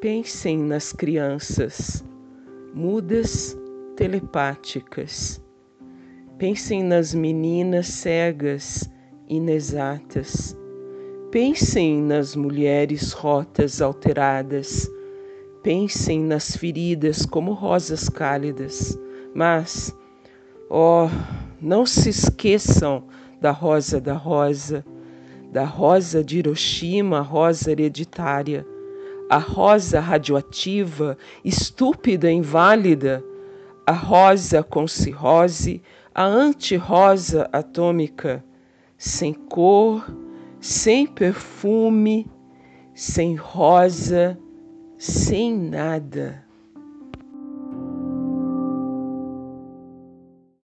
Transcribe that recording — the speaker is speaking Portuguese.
Pensem nas crianças, mudas telepáticas. Pensem nas meninas cegas, inexatas. Pensem nas mulheres rotas, alteradas. Pensem nas feridas como rosas cálidas. Mas, oh, não se esqueçam da rosa da rosa, da rosa de Hiroshima, rosa hereditária, a rosa radioativa, estúpida, inválida, a rosa com cirrose, a anti-rosa atômica, sem cor, sem perfume, sem rosa, sem nada.